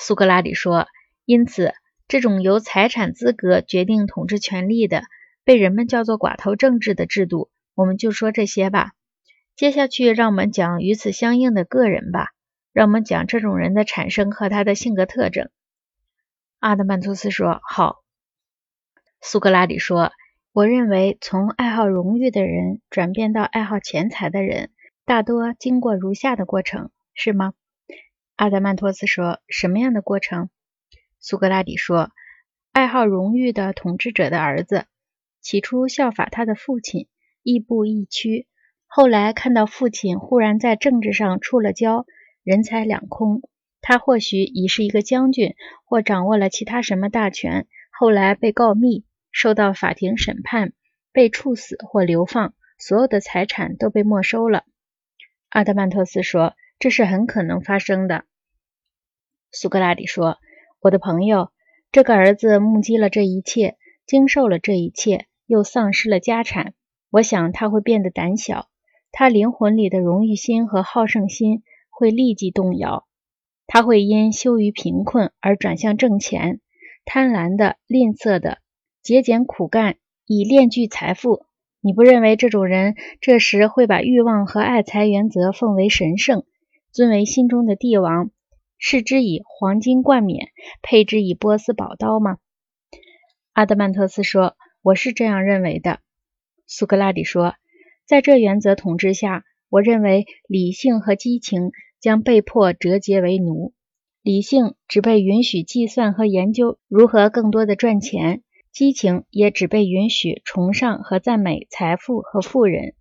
苏格拉底说：“因此，这种由财产资格决定统治权力的，被人们叫做寡头政治的制度，我们就说这些吧。接下去，让我们讲与此相应的个人吧。让我们讲这种人的产生和他的性格特征。”阿德曼托斯说：“好。”苏格拉底说：“我认为，从爱好荣誉的人转变到爱好钱财的人，大多经过如下的过程，是吗？”阿德曼托斯说：“什么样的过程？”苏格拉底说：“爱好荣誉的统治者的儿子，起初效法他的父亲，亦步亦趋；后来看到父亲忽然在政治上出了礁，人财两空，他或许已是一个将军，或掌握了其他什么大权，后来被告密。”受到法庭审判，被处死或流放，所有的财产都被没收了。阿德曼托斯说：“这是很可能发生的。”苏格拉底说：“我的朋友，这个儿子目击了这一切，经受了这一切，又丧失了家产。我想他会变得胆小，他灵魂里的荣誉心和好胜心会立即动摇，他会因羞于贫困而转向挣钱，贪婪的、吝啬的。”节俭苦干，以炼聚财富。你不认为这种人这时会把欲望和爱财原则奉为神圣，尊为心中的帝王，视之以黄金冠冕，配之以波斯宝刀吗？阿德曼托斯说：“我是这样认为的。”苏格拉底说：“在这原则统治下，我认为理性和激情将被迫折节为奴。理性只被允许计算和研究如何更多的赚钱。”激情也只被允许崇尚和赞美财富和富人，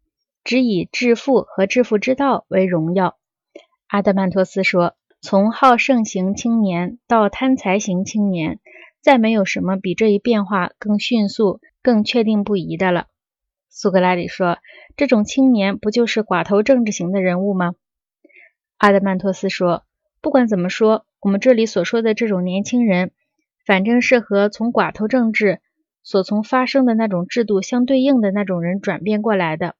只以致富和致富之道为荣耀。阿德曼托斯说：“从好胜型青年到贪财型青年，再没有什么比这一变化更迅速、更确定不疑的了。”苏格拉底说：“这种青年不就是寡头政治型的人物吗？”阿德曼托斯说：“不管怎么说，我们这里所说的这种年轻人。”反正是和从寡头政治所从发生的那种制度相对应的那种人转变过来的。